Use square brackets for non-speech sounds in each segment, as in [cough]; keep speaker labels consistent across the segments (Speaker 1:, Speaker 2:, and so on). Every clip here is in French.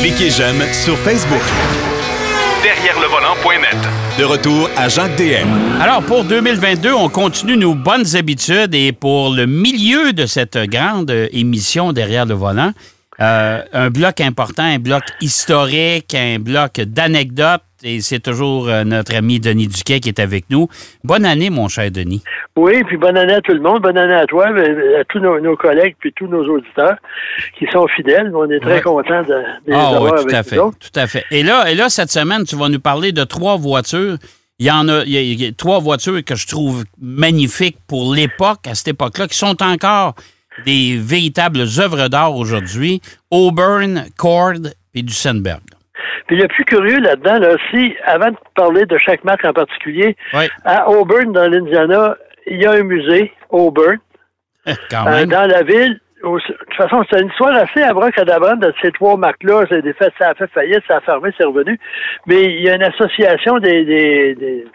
Speaker 1: Cliquez j'aime sur Facebook. Derrière le volant.net. De retour à Jacques DM.
Speaker 2: Alors, pour 2022, on continue nos bonnes habitudes et pour le milieu de cette grande émission Derrière le volant, euh, un bloc important, un bloc historique, un bloc d'anecdotes. Et c'est toujours euh, notre ami Denis Duquet qui est avec nous. Bonne année, mon cher Denis.
Speaker 3: Oui, puis bonne année à tout le monde. Bonne année à toi, à tous nos, collègues, puis tous nos auditeurs qui sont fidèles. On est très contents de, les ah, avoir
Speaker 2: tout à fait, Tout à fait. Et là, et là, cette semaine, tu vas nous parler de trois voitures. Il y en a, il y a trois voitures que je trouve magnifiques pour l'époque, à cette époque-là, qui sont encore des véritables œuvres d'art aujourd'hui, Auburn, Cord et Duesenberg.
Speaker 3: Puis le plus curieux là-dedans, là, si, avant de parler de chaque marque en particulier, à Auburn, dans l'Indiana, il y a un musée, Auburn,
Speaker 2: eh, euh,
Speaker 3: dans la ville. De toute façon, c'est une histoire assez abracadabrante de ces trois marques-là. Ça a fait faillite, ça a fermé, c'est revenu. Mais il y a une association des des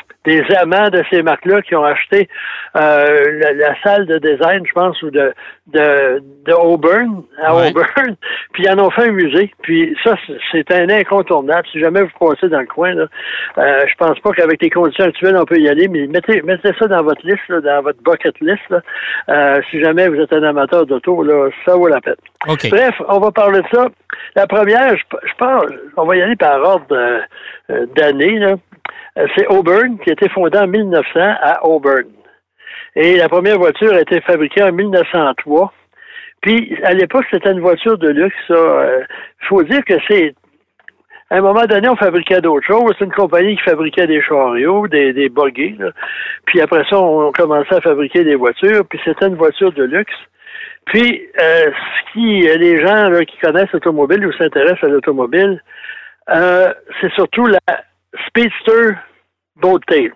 Speaker 3: amants de ces marques-là qui ont acheté euh, la, salle de design, je pense, ou de, de, de Auburn, à Auburn, [laughs] puis ils en ont fait un musée. Puis ça, c'est un incontournable. Si jamais vous passez dans le coin, là, euh, je pense pas qu'avec les conditions actuelles, on peut y aller, mais mettez, mettez ça dans votre liste, dans votre bucket list. Là. Euh, si jamais vous êtes un amateur d'auto, là, ça vaut la peine. Bref, on va parler de ça. La première, je, je pense, on va y aller par ordre euh, d'année. Euh, c'est Auburn qui a été fondé en 1900 à Auburn. Et la première voiture a été fabriquée en 1903. Puis, à l'époque, c'était une voiture de luxe. Il euh, faut dire que c'est... À un moment donné, on fabriquait d'autres choses. C'est une compagnie qui fabriquait des chariots, des, des. Puis après ça, on commençait à fabriquer des voitures. Puis c'était une voiture de luxe. Puis, euh, ce qui, les gens qui connaissent l'automobile ou s'intéressent à l'automobile, c'est surtout la Speedster Boattail.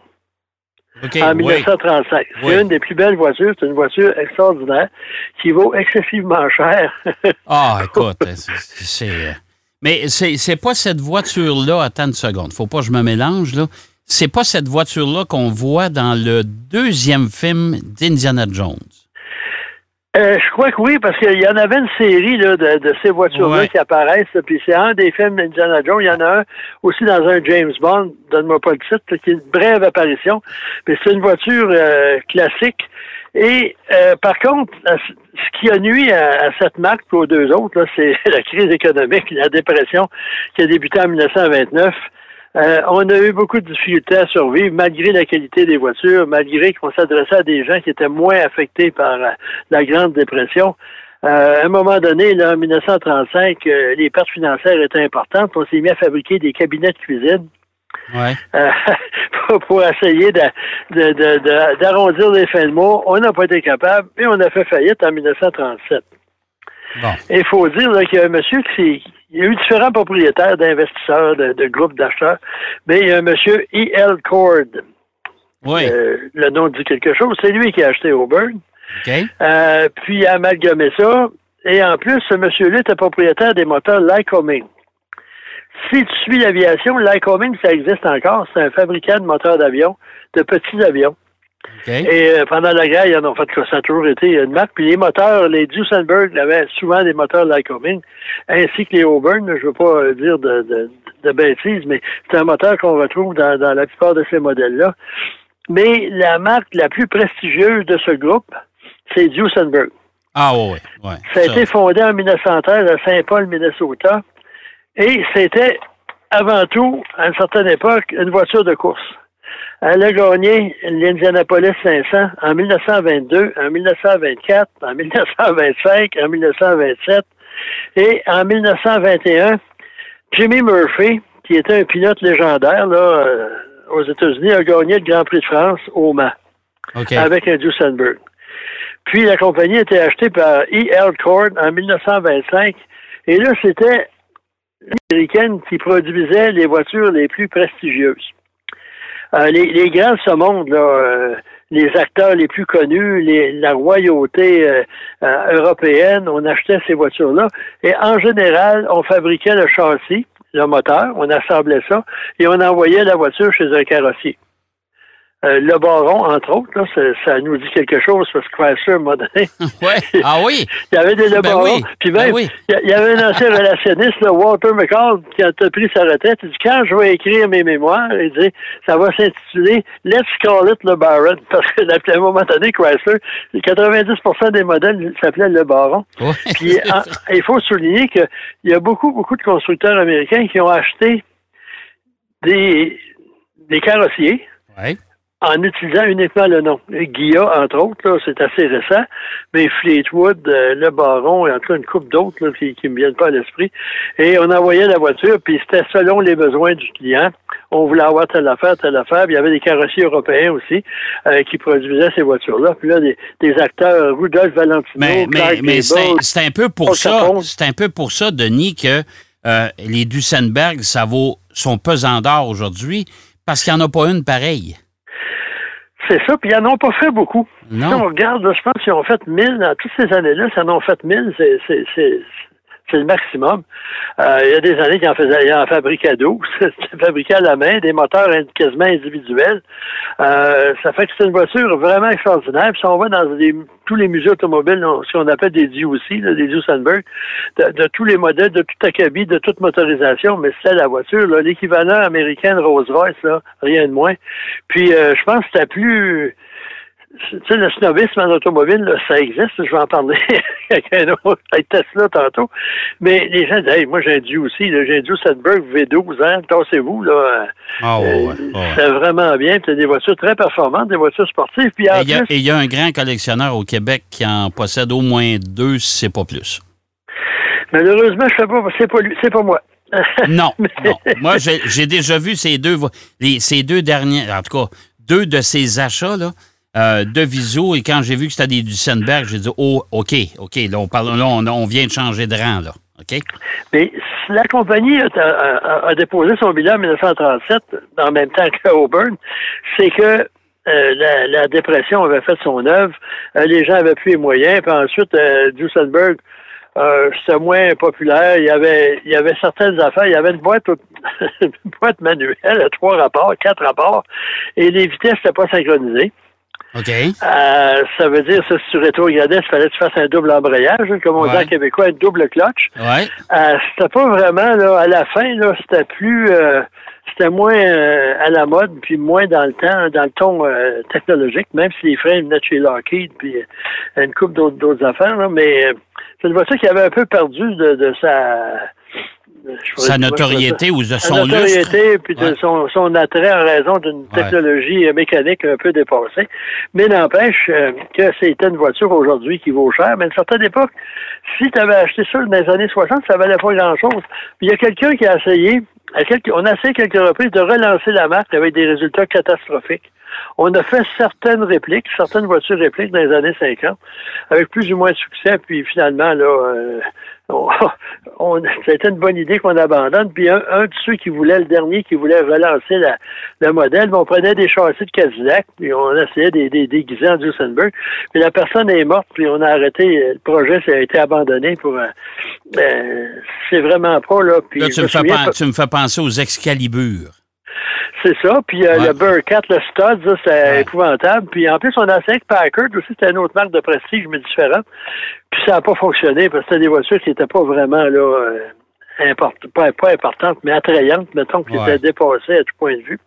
Speaker 3: en 1935. C'est une des plus belles voitures. C'est une voiture extraordinaire qui vaut excessivement cher. [laughs]
Speaker 2: ah, écoute, c'est. Euh, mais c'est pas cette voiture-là, attends une seconde, faut pas que je me mélange, là. C'est pas cette voiture-là qu'on voit dans le deuxième film d'Indiana Jones.
Speaker 3: Euh, je crois que oui, parce qu'il y en avait une série là, de, ces voitures-là qui apparaissent. Puis c'est un des films d'Indiana Jones. Il y en a un aussi dans un James Bond, donne-moi pas le titre, qui est une brève apparition. Puis c'est une voiture euh, classique. Et euh, par contre, ce qui a nuit à, cette marque et aux deux autres, c'est [laughs] la crise économique, la dépression qui a débuté en 1929. Euh, on a eu beaucoup de difficultés à survivre malgré la qualité des voitures, malgré qu'on s'adressait à des gens qui étaient moins affectés par euh, la Grande Dépression. Euh, à un moment donné, là, en 1935, les pertes financières étaient importantes. On s'est mis à fabriquer des cabinets de cuisine. [laughs] pour, essayer d'arrondir les fins de mois. On n'a pas été capable et on a fait faillite en 1937. Il faut dire qu'il y a un monsieur qui, il y a eu différents propriétaires d'investisseurs, de, groupes d'acheteurs, mais il y a un monsieur E.L. Cord.
Speaker 2: Oui.
Speaker 3: Euh, le nom dit quelque chose. C'est lui qui a acheté Auburn.
Speaker 2: OK.
Speaker 3: Euh, puis il a amalgamé ça. Et en plus, ce monsieur-là était propriétaire des moteurs Lycoming. Si tu suis l'aviation, Lycoming, ça existe encore. C'est un fabricant de moteurs d'avion, de petits avions. Et euh, pendant la guerre, ils en ont fait que ça a toujours été une marque. Puis les moteurs, les Duesenberg avaient souvent des moteurs Lycoming, ainsi que les Auburn. Je ne veux pas euh, dire de, de, bêtises, mais c'est un moteur qu'on retrouve dans, dans la plupart de ces modèles-là. Mais la marque la plus prestigieuse de ce groupe, c'est Duesenberg.
Speaker 2: Ah oui, oui.
Speaker 3: Ça a été fondé en 1913 à Saint-Paul, Minnesota. Et c'était avant tout, à une certaine époque, une voiture de course. Elle a gagné l'Indianapolis 500 en 1922, en 1924, en 1925, en 1927 et en 1921. Jimmy Murphy, qui était un pilote légendaire là, euh, aux États-Unis, a gagné le Grand Prix de France au Mans avec un Duesenberg. Puis la compagnie a été achetée par E.L. Cord en 1925. Et là, c'était l'américaine qui produisait les voitures les plus prestigieuses. Euh, les, les, grands de ce monde, là, euh, les acteurs les plus connus, les, la royauté euh, européenne, on achetait ces voitures-là. Et en général, on fabriquait le châssis, le moteur, on assemblait ça, et on envoyait la voiture chez un carrossier. Euh, le baron, entre autres, là, ça, nous dit quelque chose parce que Chrysler m'a donné. [laughs]
Speaker 2: ouais. Ah oui.
Speaker 3: il y avait des le ben baron. Puis même, ben il y avait un ancien [laughs] relationniste, Walter McCall, qui a pris sa retraite. Il dit quand je vais écrire mes mémoires, il dit ça va s'intituler Let's Call It Le Baron. [laughs] Parce qu'à un moment donné, Chrysler, 90% des modèles s'appelaient Le Baron. Puis il faut souligner qu'il y a beaucoup, beaucoup de constructeurs américains qui ont acheté des, des carrossiers.
Speaker 2: Ouais
Speaker 3: en utilisant uniquement le nom. Guilla, entre autres, c'est assez récent, mais Fleetwood, euh, le Baron, et en tout cas une coupe d'autres qui ne me viennent pas à l'esprit. Et on envoyait la voiture, puis c'était selon les besoins du client. On voulait avoir telle affaire, telle affaire. Puis il y avait des carrossiers européens aussi euh, qui produisaient ces voitures-là. Puis là, des, acteurs, Rudolf Valentino,
Speaker 2: Mais, mais, mais c'est un peu pour ça, c'est un peu pour ça, Denis, que euh, les Duesenberg, ça vaut son pesant d'or aujourd'hui, parce qu'il n'y en a pas une pareille.
Speaker 3: C'est ça, puis ils n'en ont pas fait beaucoup. Si on regarde, je pense qu'ils ont fait 1000 dans toutes ces années-là, ça en ont fait 1000, c'est c'est le maximum. Euh, il y a des années qu'ils en faisaient, ils en fabriquaient 12. [laughs] C'était fabriqué à la main, des moteurs quasiment individuels. Euh, ça fait que c'est une voiture vraiment extraordinaire. Puis si on va dans tous les musées automobiles, ce qu'on appelle des DUC, là, des Duesenberg, de, de, tous les modèles, de toute acabit, de toute motorisation, mais c'est la voiture, l'équivalent américain de Rolls-Royce, rien de moins. Puis euh, je pense que c'était plus tu sais, le snobisme en automobile, ça existe. Je vais en parler [laughs] avec un autre, avec Tesla tantôt. Mais les gens disent, hey, moi, j'ai un Dieu aussi, j'ai un Dieu Sandberg V12, hein, tassez-vous, là.
Speaker 2: Ah, ouais, ouais,
Speaker 3: C'est vraiment bien. C'est des voitures très performantes, des voitures sportives. Puis
Speaker 2: et il y, a un grand collectionneur au Québec qui en possède au moins deux, si c'est pas plus.
Speaker 3: Malheureusement, je sais pas, c'est pas lui, c'est pas moi. [laughs]
Speaker 2: non, non. Moi, j'ai déjà vu ces deux, les, ces deux derniers, en tout cas, deux de ces achats, là. Euh, de Viso et quand j'ai vu que c'était des Duesenberg, j'ai dit Oh, OK, OK, là, on, parle, là, on, vient de changer de rang, là. OK?
Speaker 3: Mais la compagnie a, déposé son bilan en 1937, en même temps que Auburn, c'est que euh, la, dépression avait fait son œuvre, euh, les gens avaient plus les moyens, puis ensuite, Duesenberg, c'était moins populaire. Il y avait, il y avait certaines affaires. Il y avait une boîte, [laughs] une boîte manuelle, trois rapports, quatre rapports, et les vitesses n'étaient pas synchronisées.
Speaker 2: OK.
Speaker 3: Euh, ça veut dire, ça, si tu rétrogradais, il fallait que tu fasses un double embrayage, hein, comme on dit en québécois, un double clutch.
Speaker 2: Ouais.
Speaker 3: Euh, c'était pas vraiment, là, à la fin, là, c'était plus, euh, c'était moins euh, à la mode, puis moins dans le temps, dans le ton euh, technologique, même si les freins venaient de chez Lockheed, puis une coupe d'autres affaires, là, mais c'est une voiture qui avait un peu perdu de, de sa
Speaker 2: sa notoriété ou de son
Speaker 3: Sa notoriété, puis de son, attrait en raison d'une technologie mécanique un peu dépassée. Mais n'empêche euh, que c'était une voiture aujourd'hui qui vaut cher. Mais à une certaine époque, si tu avais acheté ça dans les années 60, ça valait pas grand-chose. Puis il y a quelqu'un qui a essayé, on a essayé quelques reprises de relancer la marque avec des résultats catastrophiques. On a fait certaines répliques, certaines voitures répliques dans les années 50, avec plus ou moins de succès, puis finalement, là, euh, [laughs] on, c'était une bonne idée qu'on abandonne. Puis un, de ceux qui voulait, le dernier qui voulait relancer la, le modèle, on prenait des châssis de Cadillac, puis on essayait des, des déguisés en Duesenberg. Puis la personne est morte, puis on a arrêté, le projet ça a été abandonné pour... Euh, euh, c'est vraiment pas, là. Puis
Speaker 2: tu, me fais tu me fais penser aux Excalibur.
Speaker 3: C'est ça. Puis euh, le Burkett, le Stud, c'est épouvantable. Puis en plus, on a avec Packard aussi, c'était une autre marque de prestige, mais différente. Puis ça n'a pas fonctionné parce que c'était des voitures qui n'étaient pas vraiment là euh, pas, pas importantes, mais attrayantes, mettons, qui étaient dépassées à tout point de vue.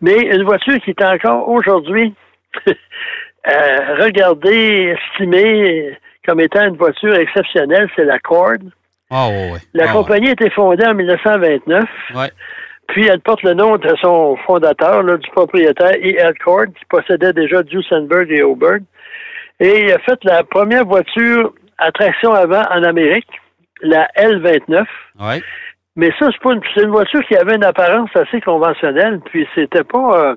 Speaker 3: Mais une voiture qui est encore aujourd'hui [laughs] euh, regardée, estimée comme étant une voiture exceptionnelle, c'est la Cord.
Speaker 2: Ah,
Speaker 3: la
Speaker 2: ah,
Speaker 3: compagnie a été fondée en 1929. Puis elle porte le nom de son fondateur, du propriétaire E.L. Cord, qui possédait déjà Duesenberg et Auburn. Et il a fait la première voiture à traction avant en Amérique, la L29.
Speaker 2: Ouais.
Speaker 3: Mais ça, c'est pas une, une voiture qui avait une apparence assez conventionnelle, puis c'était pas euh,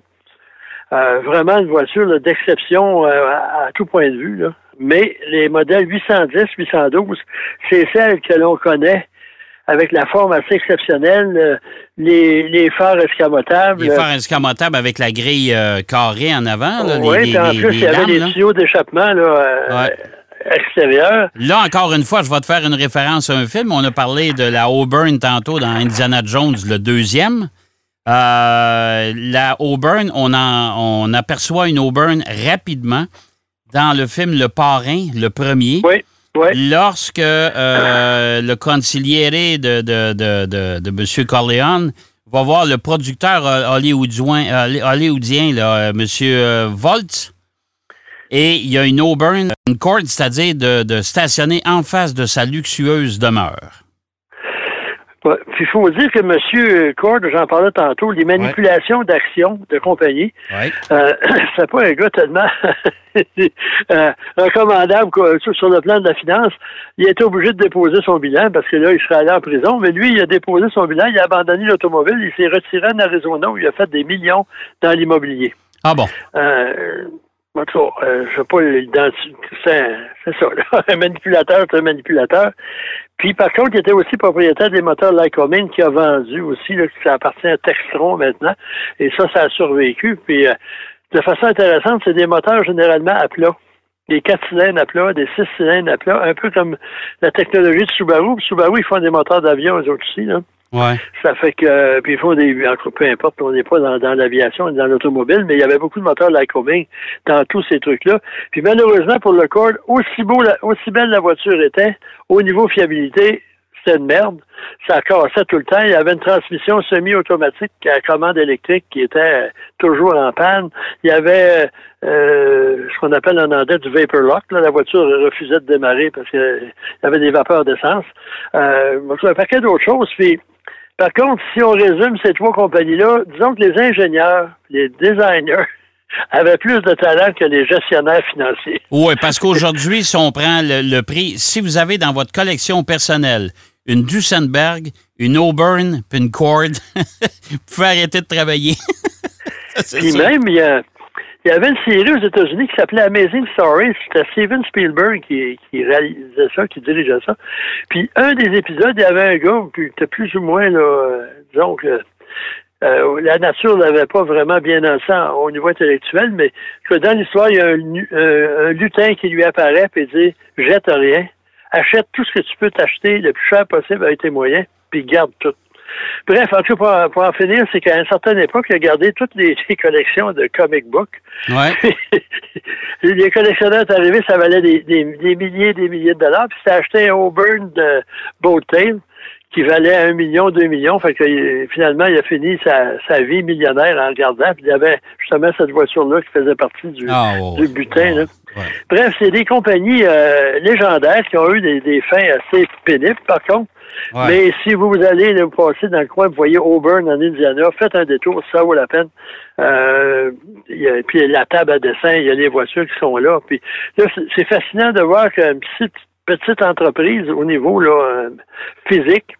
Speaker 3: euh, vraiment une voiture d'exception euh, à, tout point de vue. Mais les modèles 810, 812, c'est celle que l'on connaît avec la forme assez exceptionnelle, euh, les, les phares escamotables.
Speaker 2: Les phares escamotables avec la grille euh, carrée en avant. Là,
Speaker 3: oui, en plus, il y avait des tuyaux d'échappement là, euh, extérieurs.
Speaker 2: Là, encore une fois, je vais te faire une référence à un film. On a parlé de la Auburn tantôt dans Indiana Jones, le deuxième. Euh, la Auburn, on, on aperçoit une Auburn rapidement dans le film Le Parrain, le premier.
Speaker 3: Oui.
Speaker 2: Lorsque euh, le conciliere de, de, de, de, M. Corleone va voir le producteur hollywoodien, hollywoodien là, M. Volt, et il y a une Auburn, une corde, c'est-à-dire de stationner en face de sa luxueuse demeure.
Speaker 3: Puis il faut dire que M. Cord, j'en parlais tantôt, les manipulations d'actions de compagnie, euh, [coughs] c'est pas un gars tellement [laughs] euh, recommandable sur le plan de la finance. Il été obligé de déposer son bilan parce que là, il serait allé en prison. Mais lui, il a déposé son bilan, il a abandonné l'automobile, il s'est retiré en Arizona où il a fait des millions dans l'immobilier.
Speaker 2: Ah bon?
Speaker 3: Euh, en tout cas, euh, je sais pas l'identifier. C'est ça, là. [laughs] Un manipulateur, c'est un manipulateur. Puis, par contre, il était aussi propriétaire des moteurs Lycoming qui a vendu aussi, là, ça appartient à Textron maintenant. Et ça, ça a survécu. Puis, euh, de façon intéressante, c'est des moteurs généralement à plat. Des quatre cylindres à plat, des six cylindres à plat, un peu comme la technologie de Subaru. Subaru, ils font des moteurs d'avion, eux aussi, là.
Speaker 2: Ouais.
Speaker 3: Ça fait que, puis il faut des, peu importe, on n'est pas dans, dans l'aviation, dans l'automobile, mais il y avait beaucoup de moteurs Lycoming dans tous ces trucs-là. Puis malheureusement pour le Cord, aussi beau, aussi belle la voiture était, au niveau fiabilité, c'était une merde. Ça cassait tout le temps. Il y avait une transmission semi-automatique à commande électrique qui était toujours en panne. Il y avait euh, ce qu'on appelle en anglais du vapor lock. Là. La voiture refusait de démarrer parce qu'il y avait des vapeurs d'essence. Euh, un paquet d'autres choses. Puis par contre, si on résume ces trois compagnies-là, disons que les ingénieurs, les designers, [laughs] avaient plus de talent que les gestionnaires financiers.
Speaker 2: Oui, parce qu'aujourd'hui, si on prend le, prix, si vous avez dans votre collection personnelle une Duesenberg, une Auburn, puis une Cord, [laughs] vous pouvez arrêter de travailler. [laughs]
Speaker 3: Puis même, il y a, il y avait une série aux États-Unis qui s'appelait Amazing Stories. C'était Steven Spielberg qui, réalisait ça, qui dirigeait ça. Puis un des épisodes, il y avait un gars qui était plus ou moins, là, euh, disons que euh, la nature n'avait pas vraiment bien dans ça au niveau intellectuel, mais dans l'histoire, il y a un, lutin qui lui apparaît et dit Jette rien, achète tout ce que tu peux t'acheter le plus cher possible avec tes moyens, puis garde tout. Bref, en tout cas, pour, en finir, c'est qu'à une certaine époque, il a gardé toutes les, [laughs] collections de comic books.
Speaker 2: Ouais. [laughs]
Speaker 3: les collectionneurs sont arrivés, ça valait des, des, des milliers des milliers de dollars. Puis c'était acheté un Auburn de Boat Tail qui valait un million, deux millions. Fait que finalement, il a fini sa, vie millionnaire en regardant. Puis il y avait justement cette voiture-là qui faisait partie du, ah, du butin. Bref, c'est des compagnies euh, légendaires qui ont eu des, des fins assez pénibles, par contre. Mais si vous allez vous passer dans le coin, vous voyez Auburn en Indiana, faites un détour, ça vaut la peine. Euh, puis la table à dessin, il y a les voitures qui sont là. Puis là, c'est fascinant de voir qu'une petite, petite entreprise au niveau là, euh, physique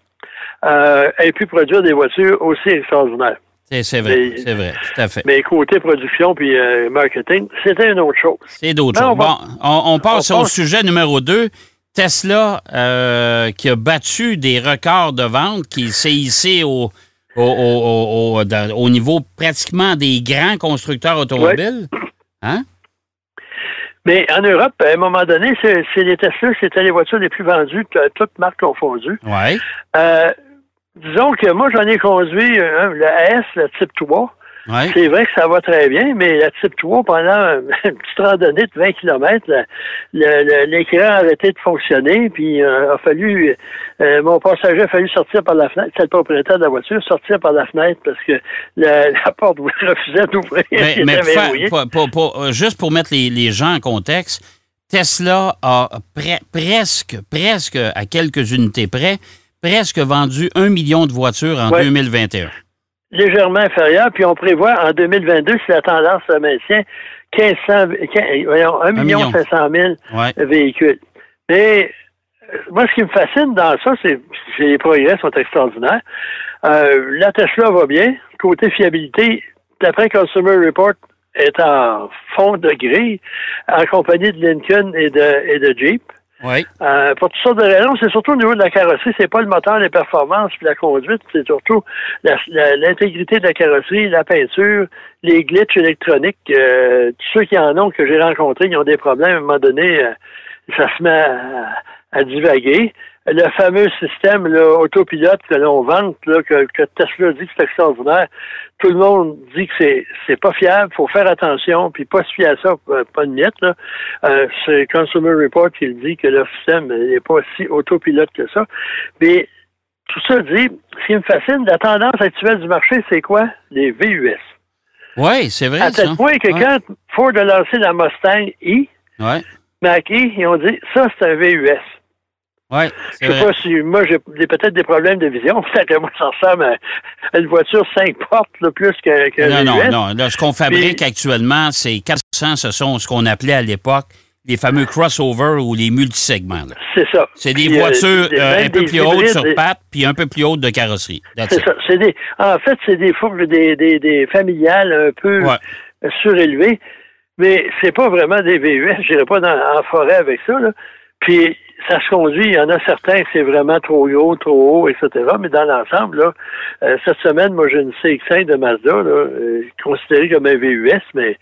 Speaker 3: euh, ait pu produire des voitures aussi extraordinaires.
Speaker 2: C'est vrai, c'est vrai, tout à fait.
Speaker 3: Mais côté production puis euh, marketing, c'était une autre chose.
Speaker 2: C'est d'autres choses. Bon, on, passe au sujet numéro 2. Tesla euh, qui a battu des records de vente, qui s'est hissé au, au, niveau pratiquement des grands constructeurs automobiles. Hein?
Speaker 3: Mais en Europe, à un moment donné, c'est les Tesla, c'était les voitures les plus vendues, toutes marques confondues.
Speaker 2: Oui.
Speaker 3: Euh, disons que moi, j'en ai conduit euh, le S, le type 3. C'est vrai que ça va très bien, mais la type 3, pendant [laughs] une petite randonnée de 20 km, l'écran a arrêté de fonctionner, puis euh, a fallu euh, mon passager a fallu sortir par la fenêtre, c'est le propriétaire de la voiture, sortir par la fenêtre parce que [laughs] la, porte [laughs] refusait d'ouvrir.
Speaker 2: Mais, mais euh, juste pour mettre les, gens en contexte, Tesla a presque, presque à quelques unités près, presque vendu un million de voitures en 2021
Speaker 3: légèrement inférieur, puis on prévoit en 2022, si la tendance se maintient, 1500, 1 million 500 000 véhicules. Mais moi, ce qui me fascine dans ça, c'est que les progrès sont extraordinaires. Euh, la Tesla va bien. Côté fiabilité, d'après Consumer Report, est en fond de grille, en compagnie de Lincoln et de, et de Jeep.
Speaker 2: Oui.
Speaker 3: Euh, pour toutes sortes de raisons, c'est surtout au niveau de la carrosserie, c'est pas le moteur, les performances puis la conduite, c'est surtout l'intégrité de la carrosserie, la peinture, les glitches électroniques. Euh, tous ceux qui en ont que j'ai rencontrés, ils ont des problèmes à un moment donné, euh, ça se met à, divaguer. le fameux système là, autopilote que l'on vante, là, que, que, Tesla dit que c'est extraordinaire, tout le monde dit que c'est c'est pas fiable, faut faire attention, puis pas se fier à ça, euh, pas de miette. Là. Euh, c'est Consumer Report qui dit que le système n'est pas si autopilote que ça. Mais tout ça dit, ce qui me fascine, la tendance actuelle du marché, c'est quoi? Les VUS.
Speaker 2: Oui, c'est vrai.
Speaker 3: À tel point que quand Ford a lancé la Mustang E,
Speaker 2: ouais.
Speaker 3: Mac E, ils ont dit, ça, c'est un VUS.
Speaker 2: Oui.
Speaker 3: Je sais pas si moi j'ai peut-être des problèmes de vision. [laughs] Peut-être que moi ça ressemble à une voiture cinq portes là, plus que, que
Speaker 2: Non, non, non. Là, ce qu'on fabrique actuellement, c'est 400, ce sont ce qu'on appelait à l'époque les fameux crossovers ou les multisegments.
Speaker 3: C'est ça.
Speaker 2: C'est des voitures euh, un peu plus hautes sur pattes puis un peu plus hautes de carrosserie.
Speaker 3: C'est ça. Des, en fait, c'est des fourches des, des, des, familiales un peu surélevées, mais c'est pas vraiment des VUS. Je n'irai pas dans, en forêt avec ça. Là. Puis ça se conduit. Il y en a certains c'est vraiment trop haut, trop haut, etc. Mais dans l'ensemble, là, euh, cette semaine, moi, j'ai une CX-5 de Mazda, là, euh, considérée comme un VUS, mais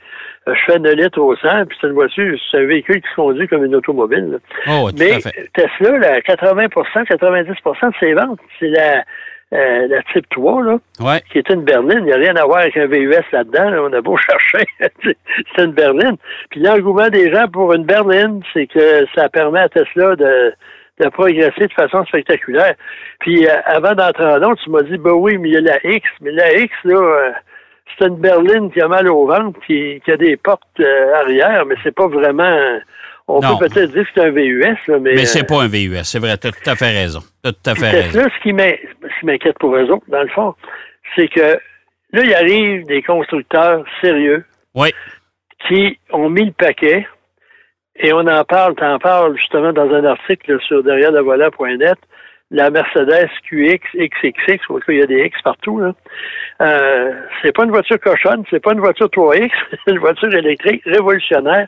Speaker 3: euh, je fais 9 litres au 100, puis c'est une voiture, c'est un véhicule qui se conduit comme une automobile.
Speaker 2: Oh,
Speaker 3: mais Tesla, là, 80% 90 de ses ventes, c'est la euh, la Type 3, là, qui est une berline. Il n'y a rien à voir avec un VUS là-dedans. On a beau [laughs] chercher. c'est une berline. Puis l'engouement des gens pour une berline, c'est que ça permet à Tesla de, de progresser de façon spectaculaire. Puis euh, avant d'entrer en long, tu m'as dit, ben oui, mais il y a la X. Mais la X, là, euh, c'est une berline qui a mal au ventre, qui, qui a des portes arrière, mais c'est pas vraiment on peut peut-être dire que c'est un VUS, mais.
Speaker 2: Mais c'est pas un VUS, c'est vrai, tu as tout à fait raison. As tout à fait raison.
Speaker 3: Là, ce qui m'inquiète pour eux autres, dans le fond, c'est que là, il arrive des constructeurs sérieux.
Speaker 2: Oui.
Speaker 3: Qui ont mis le paquet, et on en parle, tu en parles justement dans un article sur derrière la voilà.net, la Mercedes QX, XXX, il y a des X partout, là. Euh, c'est pas une voiture cochonne, c'est pas une voiture 3X, [laughs] c'est une voiture électrique révolutionnaire.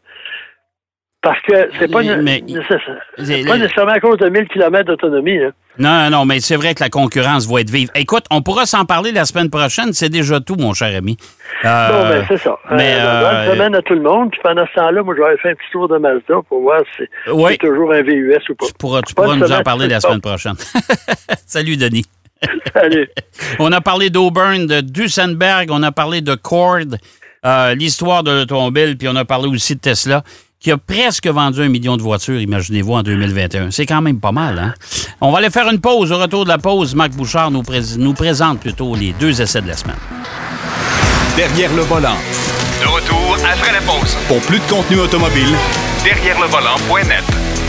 Speaker 3: Parce que c'est pas, mais, pas nécessairement à cause de 1000 km d'autonomie.
Speaker 2: Non, non, mais c'est vrai que la concurrence va être vive. Écoute, on pourra s'en parler la semaine prochaine. C'est déjà tout, mon cher ami.
Speaker 3: Euh, bon, ben, c'est ça. Mais, euh, bonne semaine à tout le monde. Puis pendant ce temps-là, moi, je vais faire un petit tour de Mazda pour voir si c'est toujours un VUS ou pas.
Speaker 2: Tu pourras, tu pourras nous en parler la semaine prochaine. [laughs] Salut, Denis. [laughs]
Speaker 3: Salut. [laughs]
Speaker 2: on a parlé d'Auburn, de Duesenberg, on a parlé de Cord, euh, l'histoire de l'automobile, puis on a parlé aussi de Tesla qui a presque vendu un million de voitures, imaginez-vous, en 2021. C'est quand même pas mal, hein? On va aller faire une pause. Au retour de la pause, Marc Bouchard nous, nous présente plutôt les deux essais de la semaine.
Speaker 1: Derrière le volant. De retour après la pause. Pour plus de contenu automobile, derrière le volant.net.